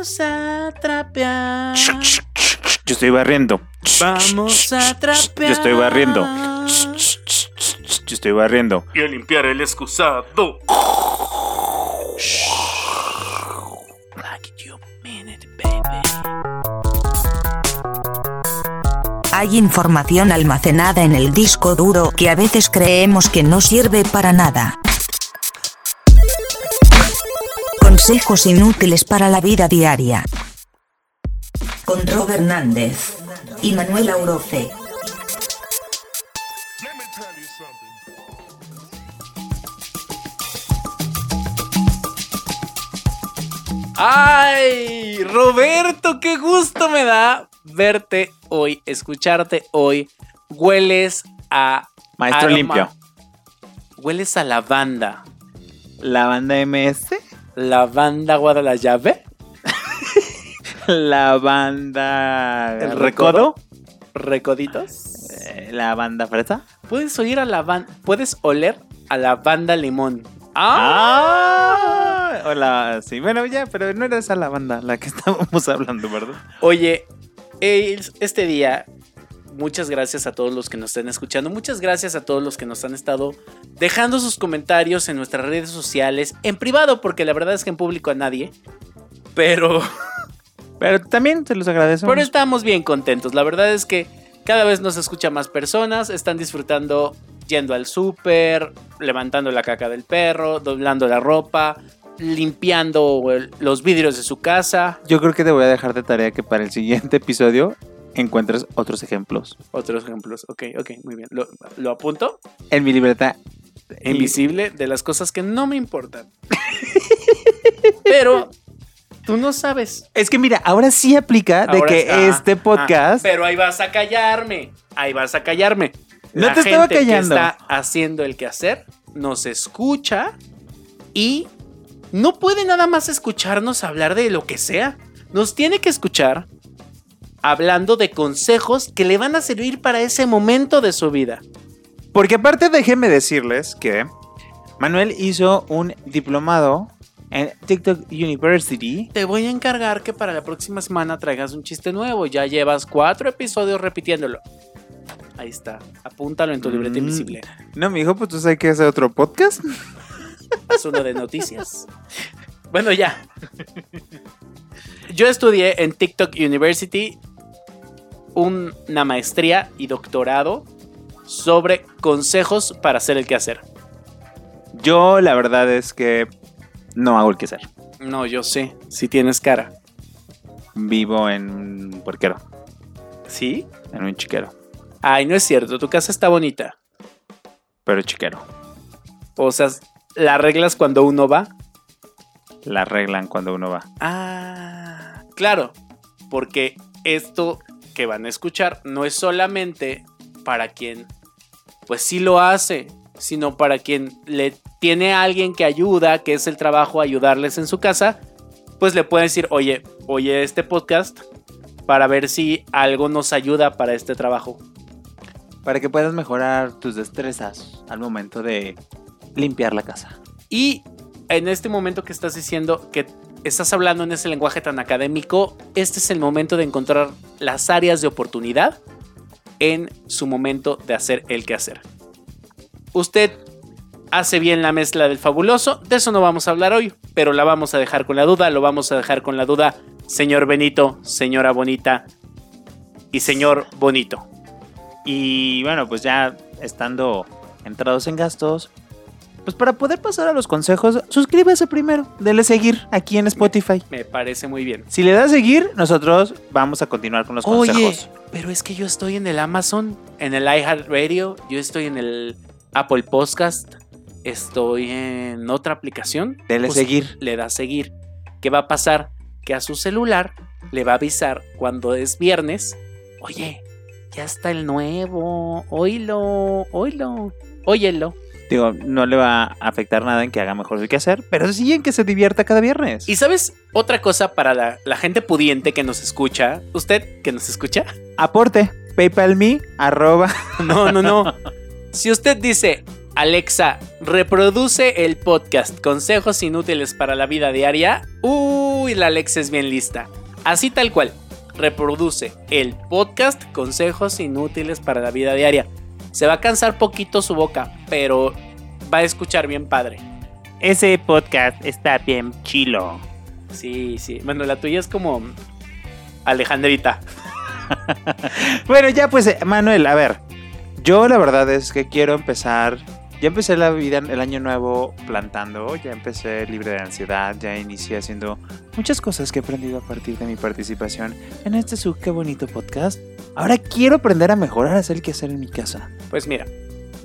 Vamos a trapear. Yo estoy barriendo. Vamos a trapear. Yo estoy barriendo. Yo estoy barriendo. Y a limpiar el excusado. Hay información almacenada en el disco duro que a veces creemos que no sirve para nada. Consejos inútiles para la vida diaria. Con Robert Hernández y Manuel Auroce. ¡Ay! Roberto, qué gusto me da verte hoy, escucharte hoy. Hueles a. Maestro aroma- limpio. Hueles a lavanda. La banda MS. Lavanda Guadalajara. La banda. ¿El Recodo. Recoditos. Eh, La banda fresa. Puedes oír a la banda. Puedes oler a la banda limón. ¡Ah! Hola, sí, bueno, ya, pero no era esa la banda la que estábamos hablando, ¿verdad? Oye, es- este día, muchas gracias a todos los que nos están escuchando. Muchas gracias a todos los que nos han estado dejando sus comentarios en nuestras redes sociales, en privado, porque la verdad es que en público a nadie. Pero, Pero también se los agradezco. pero estamos bien contentos. La verdad es que cada vez nos escucha más personas, están disfrutando yendo al súper, levantando la caca del perro, doblando la ropa, limpiando los vidrios de su casa. Yo creo que te voy a dejar de tarea que para el siguiente episodio encuentres otros ejemplos. Otros ejemplos. Ok, ok, muy bien. Lo, lo apunto. En mi libreta. invisible de las cosas que no me importan. Pero tú no sabes. Es que mira, ahora sí aplica de que está- este ah, podcast. pero ahí vas a callarme. Ahí vas a callarme. No La te estaba gente que callando. está haciendo el quehacer nos escucha y no puede nada más escucharnos hablar de lo que sea. Nos tiene que escuchar hablando de consejos que le van a servir para ese momento de su vida. Porque aparte déjenme decirles que Manuel hizo un diplomado en TikTok University. Te voy a encargar que para la próxima semana traigas un chiste nuevo. Ya llevas cuatro episodios repitiéndolo. Ahí está. Apúntalo en tu libreta Mm. invisible. No, mi hijo, pues tú sabes que hacer otro podcast. Es uno de noticias. Bueno, ya. Yo estudié en TikTok University una maestría y doctorado sobre consejos para hacer el quehacer. Yo la verdad es que no hago el que hacer. No, yo sé. Si tienes cara. Vivo en un puerquero, ¿Sí? en un chiquero, Ay, no es cierto. Tu casa está bonita. pero chiquero. O sea, la arreglas cuando uno va. La arreglan cuando uno va. Ah, claro, porque esto que van a escuchar no es solamente para quien, pues sí lo hace, sino para quien le tiene a alguien que ayuda, que es el trabajo ayudarles en su casa, pues le pueden decir, oye, oye este podcast para ver si algo nos ayuda para este trabajo. Para que puedas mejorar tus destrezas al momento de limpiar la casa. Y en este momento que estás diciendo que estás hablando en ese lenguaje tan académico, este es el momento de encontrar las áreas de oportunidad en su momento de hacer el quehacer. Usted hace bien la mezcla del fabuloso, de eso no vamos a hablar hoy, pero la vamos a dejar con la duda, lo vamos a dejar con la duda, señor Benito, señora Bonita y señor Bonito. Y bueno, pues ya estando entrados en gastos, pues para poder pasar a los consejos, suscríbase primero, dele seguir aquí en Spotify. Me parece muy bien. Si le das seguir, nosotros vamos a continuar con los Oye, consejos. pero es que yo estoy en el Amazon, en el iHeartRadio, yo estoy en el Apple Podcast, estoy en otra aplicación. Dele Pues, seguir. Le da seguir. ¿Qué va a pasar? Que a su celular le va a avisar cuando es viernes. Oye, ya está el nuevo. Oílo, oílo, óyelo. Digo, no le va a afectar nada en que haga mejor el que hacer, pero sí en que se divierta cada viernes. Y sabes, otra cosa para la, la gente pudiente que nos escucha, usted que nos escucha, Aporte, PayPal me, arroba. No, no, no. Si usted dice, Alexa, reproduce el podcast Consejos inútiles para la vida diaria. Uy, la Alexa es bien lista. Así tal cual. Reproduce el podcast Consejos inútiles para la vida diaria. Se va a cansar poquito su boca, pero va a escuchar bien padre. Ese podcast está bien chilo. Sí, sí. Bueno, la tuya es como Alejandrita. Bueno, ya pues, eh, Manuel, a ver. Yo la verdad es que quiero empezar. Ya empecé la vida, el año nuevo plantando. Ya empecé libre de ansiedad. Ya inicié haciendo muchas cosas que he aprendido a partir de mi participación en este su qué bonito podcast. Ahora quiero aprender a mejorar a hacer el quehacer en mi casa. Pues mira,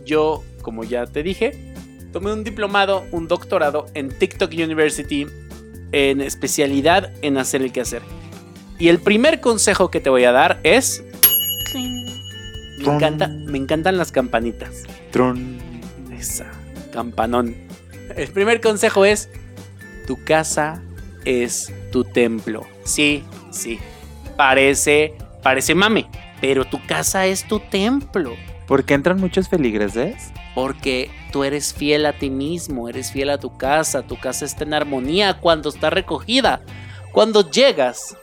yo, como ya te dije, tomé un diplomado, un doctorado en TikTok University en especialidad en hacer el quehacer. Y el primer consejo que te voy a dar es... Me, encanta, me encantan las campanitas. Tron. Esa, campanón. El primer consejo es, tu casa es tu templo. Sí, sí. Parece, parece mame, pero tu casa es tu templo. Porque entran muchos feligreses. Porque tú eres fiel a ti mismo, eres fiel a tu casa, tu casa está en armonía cuando está recogida. Cuando llegas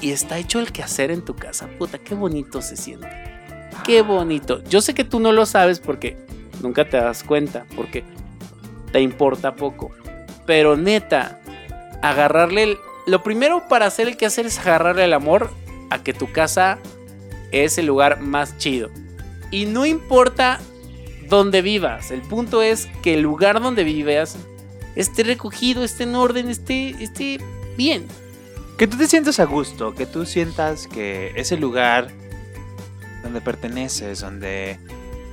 y está hecho el quehacer en tu casa, puta, qué bonito se siente. Qué bonito. Yo sé que tú no lo sabes porque nunca te das cuenta, porque te importa poco. Pero neta, agarrarle el... Lo primero para hacer el quehacer es agarrarle el amor a que tu casa es el lugar más chido. Y no importa dónde vivas, el punto es que el lugar donde vivas esté recogido, esté en orden, esté, esté bien. Que tú te sientas a gusto, que tú sientas que ese lugar donde perteneces, donde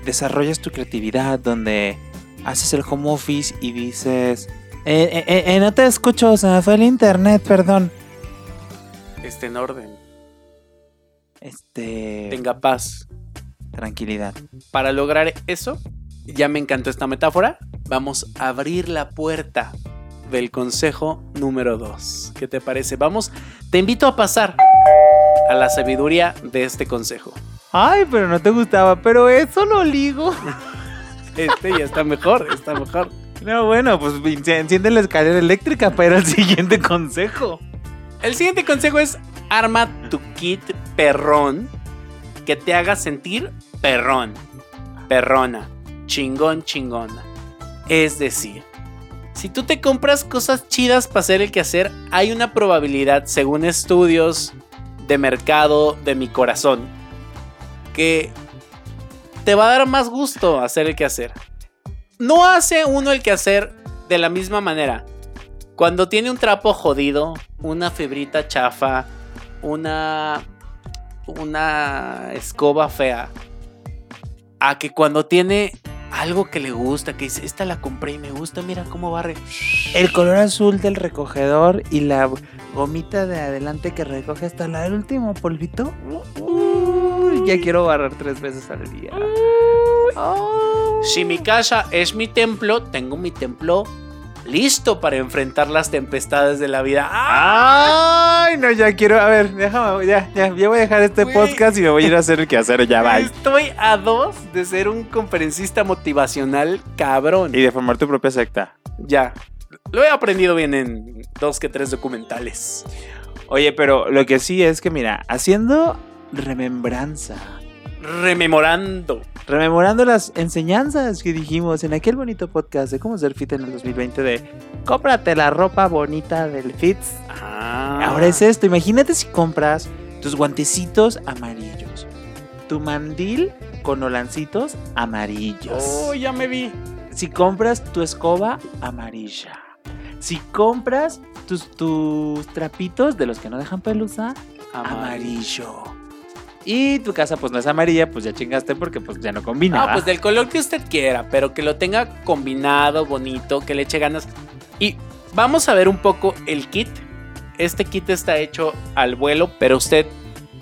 desarrollas tu creatividad, donde haces el home office y dices, eh, eh, eh, no te escucho, se me fue el internet, perdón. Esté en orden, Este... tenga paz. Tranquilidad. Para lograr eso, ya me encantó esta metáfora, vamos a abrir la puerta del consejo número 2. ¿Qué te parece? Vamos, te invito a pasar a la sabiduría de este consejo. Ay, pero no te gustaba, pero eso lo ligo. Este ya está mejor, está mejor. No, bueno, pues enci- enciende la escalera eléctrica para el siguiente consejo. El siguiente consejo es arma tu kit perrón que te haga sentir perrón, perrona, chingón, chingona. Es decir, si tú te compras cosas chidas para hacer el quehacer, hay una probabilidad, según estudios de mercado de mi corazón, que te va a dar más gusto hacer el quehacer. No hace uno el quehacer de la misma manera. Cuando tiene un trapo jodido, una fibrita chafa, una una escoba fea, a que cuando tiene algo que le gusta, que dice, esta la compré y me gusta, mira cómo barre. El color azul del recogedor y la gomita de adelante que recoge hasta la- el último polvito. Ya quiero barrer tres veces al día. Si mi casa es mi templo, tengo mi templo listo para enfrentar las tempestades de la vida. ¡Ah! Ay, no, ya quiero. A ver, déjame, ya, ya, ya voy a dejar este podcast y me voy a ir a hacer el quehacer. Ya va. Estoy a dos de ser un conferencista motivacional cabrón. Y de formar tu propia secta. Ya. Lo he aprendido bien en dos que tres documentales. Oye, pero lo que sí es que, mira, haciendo remembranza, Rememorando. rememorando las enseñanzas que dijimos en aquel bonito podcast de cómo ser fit en el 2020 de cómprate la ropa bonita del Fits. Ah. Ahora es esto, imagínate si compras tus guantecitos amarillos, tu mandil con holancitos amarillos. Oh, ya me vi. Si compras tu escoba amarilla. Si compras tus, tus trapitos de los que no dejan pelusa, amarillo. Y tu casa pues no es amarilla, pues ya chingaste porque pues ya no combina. Ah, ¿va? pues del color que usted quiera, pero que lo tenga combinado, bonito, que le eche ganas. Y vamos a ver un poco el kit. Este kit está hecho al vuelo, pero usted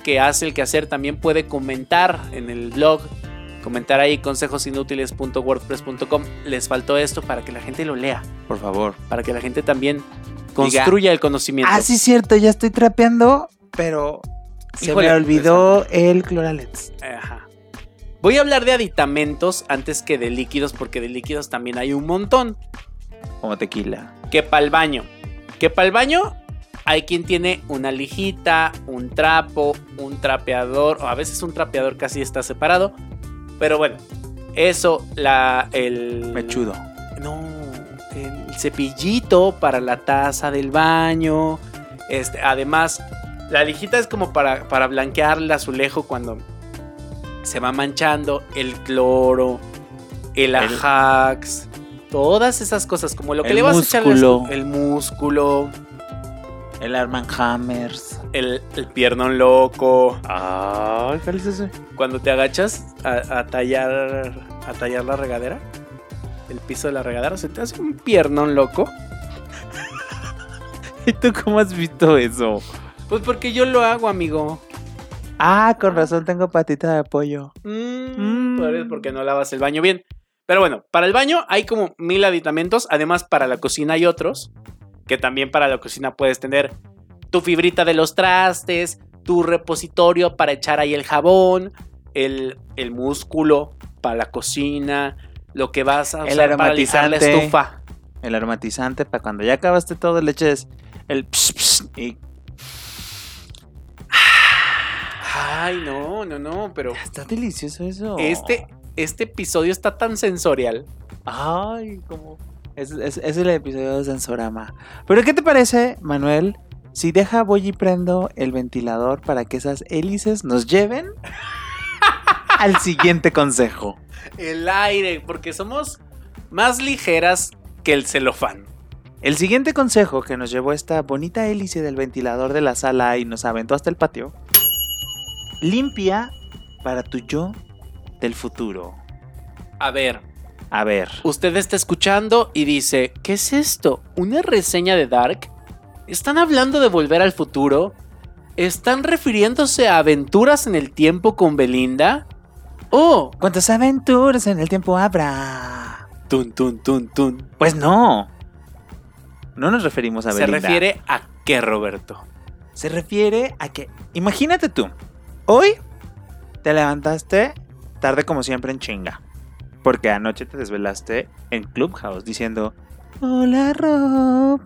que hace el quehacer también puede comentar en el blog, comentar ahí consejosinútiles.wordpress.com. Les faltó esto para que la gente lo lea, Por favor. para que la gente también construya el conocimiento. Ah, sí, cierto, ya estoy trapeando, pero se Híjole, me olvidó el Cloralex. Ajá. Voy a hablar de aditamentos antes que de líquidos, porque de líquidos también hay un montón. Como tequila. Que para el baño. Que para el baño hay quien tiene una lijita, un trapo, un trapeador, o a veces un trapeador casi está separado. Pero bueno, eso, la, el... Mechudo. No, el cepillito para la taza del baño. Este, además, la lijita es como para, para blanquear el azulejo cuando se va manchando. El cloro, el ajax, todas esas cosas, como lo que le vas a echar. El músculo, El Arman Hammers. el, el piernón loco. Ay, ¿cuál es ese? Cuando te agachas a, a tallar a tallar la regadera, el piso de la regadera, se te hace un piernón loco. ¿Y tú cómo has visto eso? Pues porque yo lo hago, amigo. Ah, con razón tengo patita de pollo. Mm, Mm. porque no lavas el baño bien. Pero bueno, para el baño hay como mil aditamentos. Además, para la cocina hay otros. Que también para la cocina puedes tener tu fibrita de los trastes, tu repositorio para echar ahí el jabón, el, el músculo para la cocina, lo que vas a El usar para la aromatizante. estufa. El aromatizante para cuando ya acabaste todo le eches el ps, ps, y Ay, no, no, no, pero está delicioso eso. este, este episodio está tan sensorial. Ay, como es, es- es el episodio de Sensorama. Pero ¿qué te parece, Manuel? Si deja voy y prendo el ventilador para que esas hélices nos lleven al siguiente consejo. El aire, porque somos más ligeras que el celofán. El siguiente consejo que nos llevó esta bonita hélice del ventilador de la sala y nos aventó hasta el patio. Limpia para tu yo del futuro. A ver, A ver. usted está escuchando y dice, ¿qué es esto? ¿Una reseña de Dark? ¿Están hablando de volver al futuro? ¿Están refiriéndose a aventuras en el tiempo con Belinda? Oh, ¿Cuántas aventuras en el tiempo habrá? tun tun tun tun. Pues no. No nos referimos a Se Belinda. refiere a qué, Roberto? Se refiere a que, imagínate tú, hoy te levantaste tarde como siempre en chinga. Porque anoche te desvelaste en Clubhouse diciendo, hola Rob.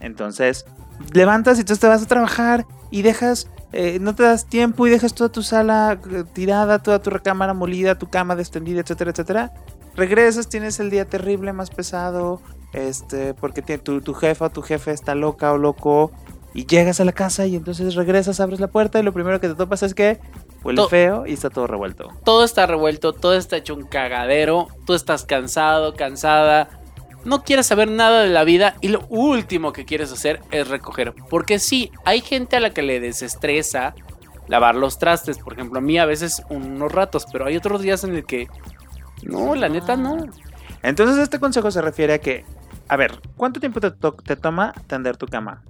Entonces, levantas y tú te vas a trabajar y dejas, eh, no te das tiempo y dejas toda tu sala eh, tirada, toda tu recámara molida, tu cama extendida, etcétera, etcétera. Regresas, tienes el día terrible, más pesado, este, porque tu, tu jefa o tu jefe está loca o loco y llegas a la casa y entonces regresas, abres la puerta y lo primero que te topas es que huele To- feo y está todo revuelto. Todo está revuelto, todo está hecho un cagadero, tú estás cansado, cansada, no quieres saber nada de la vida y lo último que quieres hacer es recoger. Porque sí, hay gente a la que le desestresa lavar los trastes, por ejemplo, a mí a veces unos ratos, pero hay otros días en el que no, la neta no. Entonces este consejo se refiere a que, a ver, ¿cuánto tiempo te, to- te toma tender tu cama?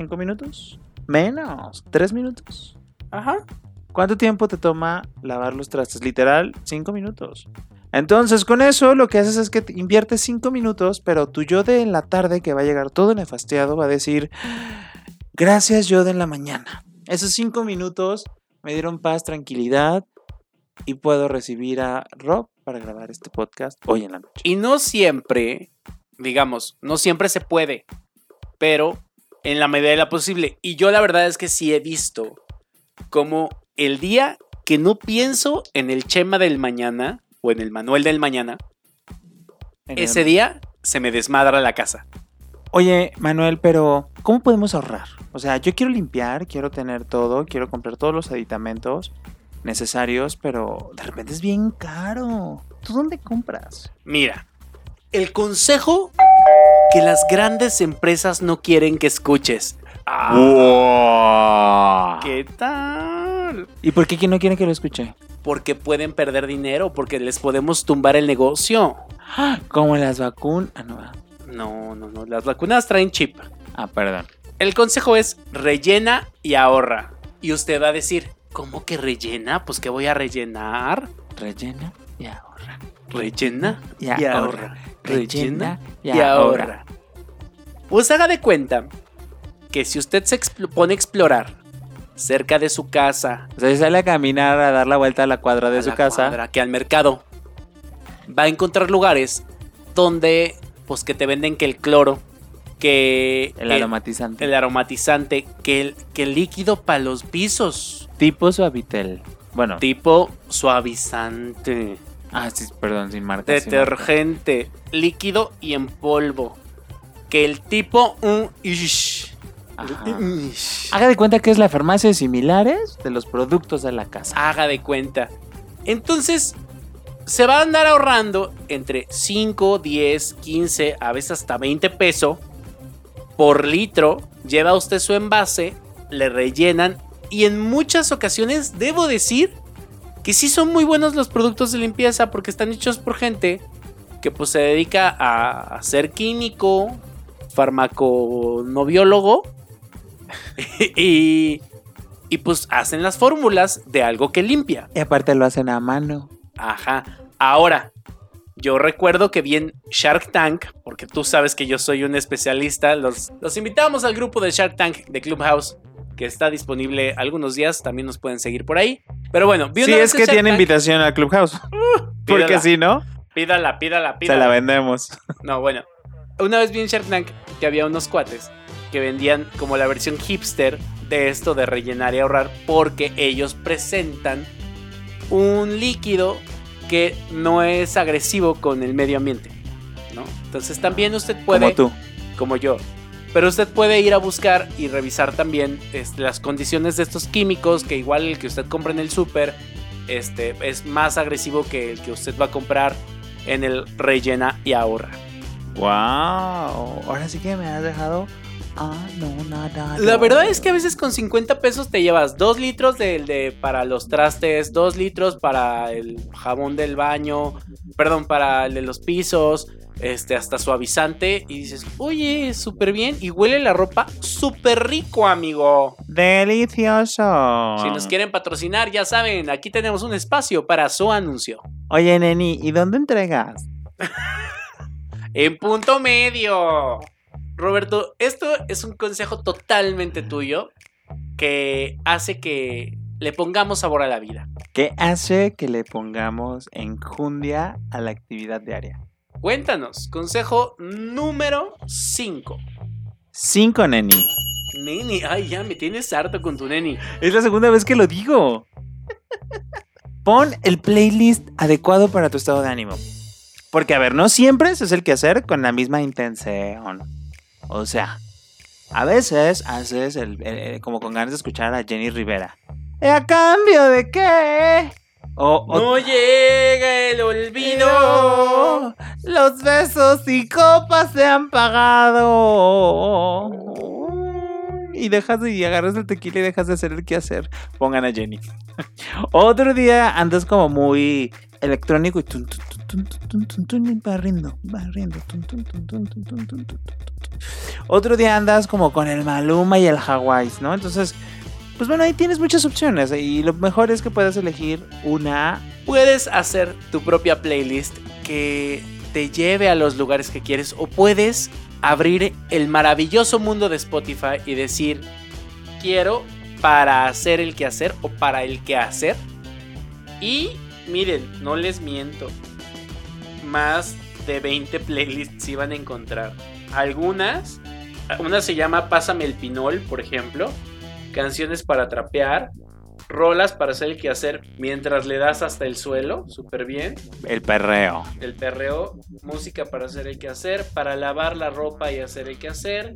¿Cinco minutos? Menos, tres minutos. Ajá. ¿Cuánto tiempo te toma lavar los trastes? Literal, cinco minutos. Entonces, con eso lo que haces es que te inviertes cinco minutos, pero tu yo de en la tarde, que va a llegar todo nefasteado, va a decir, gracias yo de en la mañana. Esos cinco minutos me dieron paz, tranquilidad y puedo recibir a Rob para grabar este podcast hoy en la noche. Y no siempre, digamos, no siempre se puede, pero en la medida de la posible. Y yo la verdad es que sí he visto como el día que no pienso en el Chema del mañana o en el Manuel del mañana, En el- ese día se me desmadra la casa. Oye, Manuel, pero ¿cómo podemos ahorrar? O sea, yo quiero limpiar, quiero tener todo, quiero comprar todos los aditamentos necesarios, pero de repente es bien caro. ¿Tú dónde compras? Mira, el consejo que las grandes empresas no quieren que escuches. ¡Wow! ¿Qué tal? ¿Y por qué no quieren que lo escuche? Porque pueden perder dinero, porque les podemos tumbar el negocio. Como las vacunas. Ah, no. No, no, no. Las vacunas traen chip. Ah, perdón. El consejo es rellena y ahorra. Y usted va a decir, ¿cómo que rellena? Pues que voy a rellenar. Rellena y ahorra. Rellena Y y ahorra. ahorra. Rellena y ahorra. Pues haga de cuenta que si usted se expl- pone a explorar cerca de su casa, O sea, si sale a caminar, a dar la vuelta a la cuadra de a su la casa. cuadra, que al mercado, va a encontrar lugares donde, pues, que te venden que el cloro, que El aromatizante. el aromatizante, que el, que el líquido para los pisos, Tipo suavitel. Bueno, tipo suavizante, ah, sí, perdón, sin marca. sin marca. detergente, líquido y en polvo, que el tipo un ish, Haga de cuenta que es la farmacia similares de los productos de la casa. haga de cuenta. Entonces, se va a andar ahorrando entre 5, 10, 15, a veces hasta 20 pesos por litro. Lleva usted su envase, le rellenan y en muchas ocasiones debo decir que sí son muy buenos los productos de limpieza porque están hechos por gente que pues se dedica a, a ser químico, farmaconobiólogo y, y pues hacen las fórmulas de algo que limpia. Y aparte lo hacen a mano. Ajá. Ahora, yo recuerdo que vi en Shark Tank, porque tú sabes que yo soy un especialista, los, los invitamos al grupo de Shark Tank de Clubhouse, que está disponible algunos días, también nos pueden seguir por ahí. Pero bueno, vi Sí, una vez es que tiene Tank- invitación al Clubhouse. Porque si no, Pídala, pídala, se pídala. la vendemos. No, bueno. Una vez vi en Shark Tank que había unos cuates que vendían como la versión hipster de esto de rellenar y ahorrar porque ellos presentan un líquido que no es agresivo con el medio ambiente, ¿no? Entonces también usted puede, Como tú. como yo, pero usted puede ir a buscar y revisar también las condiciones de estos químicos que igual el que usted compra en el súper este, es más agresivo que el que usted va a comprar en el rellena y ahorra. Wow. Ahora sí que me has dejado. Ah, no, nada. La verdad es que a veces con 50 pesos te llevas 2 litros del de, para los trastes, 2 litros para el jabón del baño, perdón, para el de los pisos, este, hasta suavizante. Y dices, oye, súper bien. Y huele la ropa súper rico, amigo. Delicioso. Si nos quieren patrocinar, ya saben, aquí tenemos un espacio para su anuncio. Oye, neni, ¿y dónde entregas? En punto medio. Roberto, esto es un consejo totalmente tuyo que hace que le pongamos sabor a la vida. ¿Qué hace que le pongamos enjundia a la actividad diaria? Cuéntanos, consejo número 5. Cinco, neni. Neni, ay, ya me tienes harto con tu neni. Es la segunda vez que lo digo. Pon el playlist adecuado para tu estado de ánimo. Porque, a ver, no siempre es el que hacer con la misma intención. O sea, a veces haces el, el- el- como con ganas de escuchar a Jenny Rivera. ¿Y a cambio de qué? O, o- No llega el olvido. Los besos y copas se han pagado. Y dejas de y agarras el tequila y dejas de hacer el que hacer. Pongan a Jenny. Otro día andas como muy electrónico y tun, tun, barriendo, barriendo. Otro día andas como con el Maluma y el Hawái, ¿no? Entonces, pues bueno, ahí tienes muchas opciones y lo mejor es que puedas elegir una. Puedes hacer tu propia playlist que te lleve a los lugares que quieres o puedes abrir el maravilloso mundo de Spotify y decir, quiero para hacer el que hacer o para el que hacer. Y miren, no les miento, más de 20 playlists iban a encontrar. Algunas, una se llama Pásame el Pinol, por ejemplo, canciones para trapear, rolas para hacer el quehacer mientras le das hasta el suelo, súper bien. el perreo. El perreo, música para hacer el quehacer, para lavar la ropa y hacer el quehacer.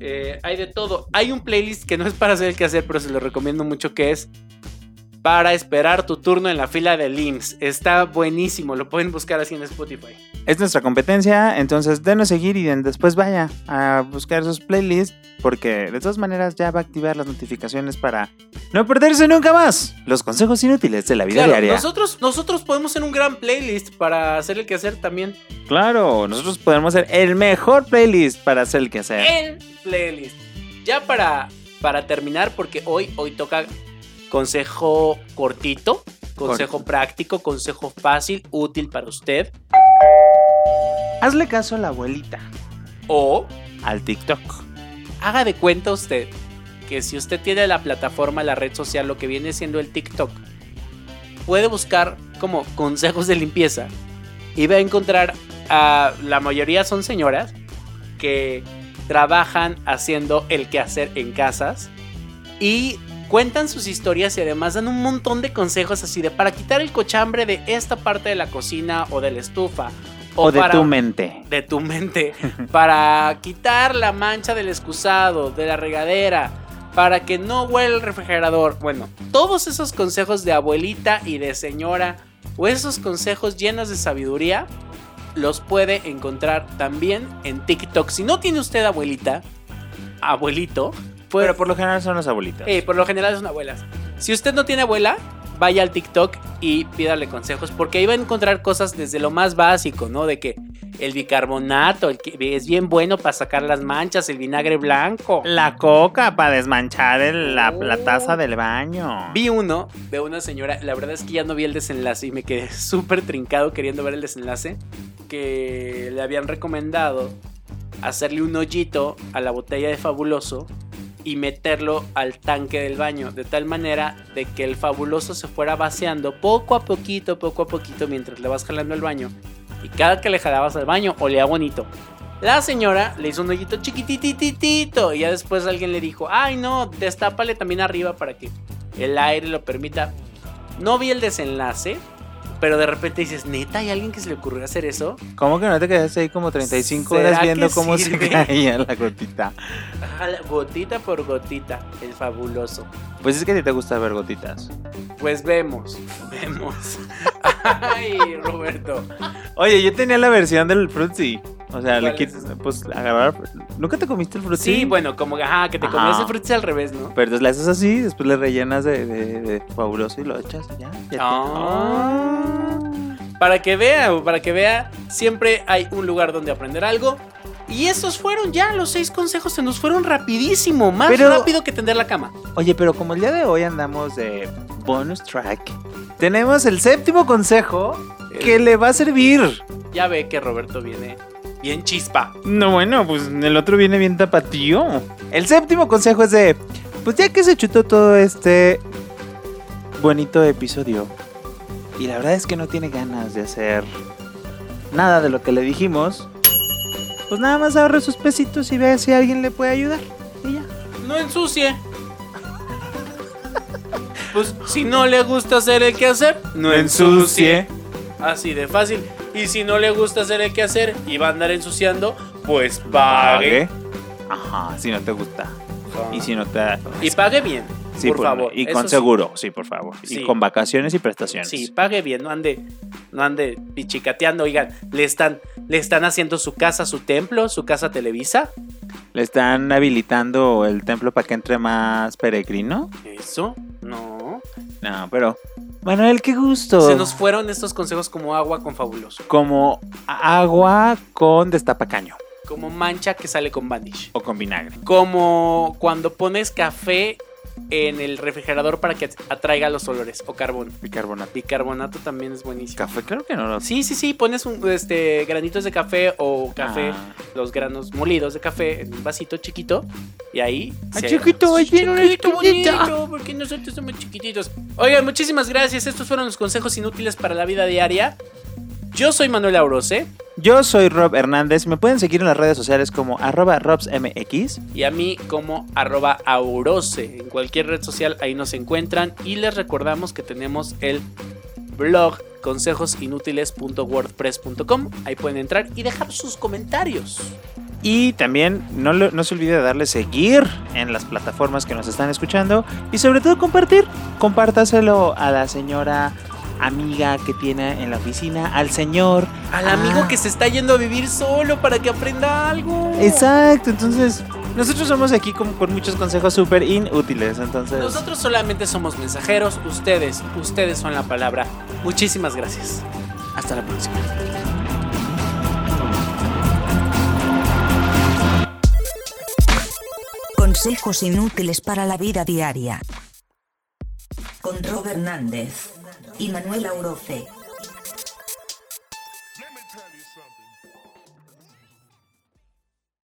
Eh, hay de todo. Hay un playlist que no es para hacer el quehacer, pero se lo recomiendo mucho que es para esperar tu turno en la fila del IMSS. Está buenísimo, lo pueden buscar así en Spotify. Es nuestra competencia, entonces denos seguir y después vaya a buscar sus playlists porque de todas maneras ya va a activar las notificaciones para no perderse nunca más los consejos inútiles de la vida Claro, diaria. nosotros, nosotros podemos hacer un gran playlist para hacer el quehacer también. Claro, nosotros podemos hacer el mejor playlist para hacer el que hacer. el playlist. Ya para, para terminar, porque hoy, hoy toca consejo cortito, consejo práctico, consejo fácil, útil para usted. Hazle caso a la abuelita, O al TikTok. haga de cuenta usted que si usted tiene la plataforma, la red social, lo que viene siendo el TikTok, puede buscar como consejos de limpieza y va a encontrar a la mayoría son señoras que trabajan haciendo el quehacer en casas y cuentan sus historias y además dan un montón de consejos así de para quitar el cochambre de esta parte de la cocina o de la estufa O, de para- tu mente. de tu mente para quitar la mancha del excusado, de la regadera, para que no huela el refrigerador. Bueno, todos esos consejos de abuelita y de señora o esos consejos llenos de sabiduría los puede encontrar también en TikTok. Si no tiene usted abuelita, abuelito, pues Pero por lo general son las abuelitas. eh, por lo general son abuelas. Si usted no tiene abuela, vaya al TikTok y pídale consejos, porque ahí va a encontrar cosas desde lo más básico, ¿no? De que el bicarbonato, el que es bien bueno para sacar las manchas, el vinagre blanco. La coca para desmanchar el- la, la taza del baño. Vi uno de una señora, la verdad es que ya no vi el desenlace y me quedé súper trincado queriendo ver el desenlace, que le habían recomendado hacerle un hoyito a la botella de fabuloso y meterlo al tanque del baño, de tal manera de que el fabuloso se fuera vaciando poco a poquito, poco a poquito mientras le vas jalando el baño. Y cada que le jalabas al baño, olía bonito. La señora le hizo un hoyito chiquitititito y ya después alguien le dijo, ay no, destápale también arriba para que el aire lo permita. No vi el desenlace, pero de repente dices, neta, ¿hay alguien que se le ocurrió hacer eso? ¿Cómo que no te quedaste ahí como 35 ¿Será horas viendo cómo sirve? se caía la gotita? Gotita por gotita, el fabuloso. Pues es que a ti te gusta ver gotitas. Pues vemos, vemos. Ay, Roberto. Oye, yo tenía la versión del Fruitsy. O sea, le ¿Cuál es quitas, pues agarrar. ¿Nunca te comiste el Fruitsy? Sí, bueno, como ajá, que te comías el frutis al revés, ¿no? Pero entonces le haces así, después le rellenas de, de- de fabuloso y lo echas ya. te- Ah. Para que vea, para que vea, siempre hay un lugar donde aprender algo. Y estos fueron ya, los seis consejos se nos fueron rapidísimo, más Pero- rápido que tender la cama. Oye, pero como el día de hoy andamos de bonus track, tenemos el séptimo consejo que le va a servir. Ya ve que Roberto viene bien chispa. No, bueno, pues el otro viene bien tapatío. El séptimo consejo es de, pues ya que se chutó todo este bonito episodio y la verdad es que no tiene ganas de hacer nada de lo que le dijimos, pues nada más ahorre sus pesitos y vea si alguien le puede ayudar. Y ya. No ensucie. Pues si no le gusta hacer el quehacer, no ensucie. Así de fácil. Y si no le gusta hacer el quehacer y va a andar ensuciando, pues pague. Ajá, si no te gusta. Y si no te... Y pague bien, Sí, por favor. Y eso con sí. seguro, sí, por favor. Sí. Y con vacaciones y prestaciones. Sí, pague bien, no ande, no ande pichicateando. Oigan, le están, le están haciendo su casa, su templo, su casa Televisa. Le están habilitando el templo para que entre más peregrino. Eso, no. No, pero. Manuel, qué gusto. Se nos fueron estos consejos como agua con fabuloso. Como agua con destapacaño. Como mancha que sale con Vanish. O con vinagre. Como cuando pones café en el refrigerador para que atraiga los olores. O carbón. Bicarbonato. Bicarbonato también es buenísimo. Café, creo que no lo Sí, sí, sí, pones un, este, granitos de café o café, Ah. los granos molidos de café en un vasito chiquito y ahí... Ay, se- chiquito, ahí tiene una bonito, porque nosotros somos chiquititos. Oigan, muchísimas gracias. Estos fueron los consejos inútiles para la vida diaria. Yo soy Manuel Aurose Yo soy Rob Hernández. Me pueden seguir en las redes sociales como arroba robsmx. y a mí como arroba aurose. En cualquier red social ahí nos encuentran y les recordamos que tenemos el blog consejosinútiles.wordpress.com. Ahí pueden entrar y dejar sus comentarios. Y también no, se olvide de darle seguir en las plataformas que nos están escuchando. Y sobre todo compartir. Compártaselo a la señora amiga que tiene en la oficina, al señor. Al Ah. amigo que se está yendo a vivir solo para que aprenda algo. Exacto, entonces nosotros somos aquí como con muchos consejos súper inútiles. Entonces, Nosotros solamente somos mensajeros, ustedes, ustedes son la palabra. Muchísimas gracias. Hasta la próxima. Consejos inútiles para la vida diaria. Con Rob Hernández y Manuel Auroce.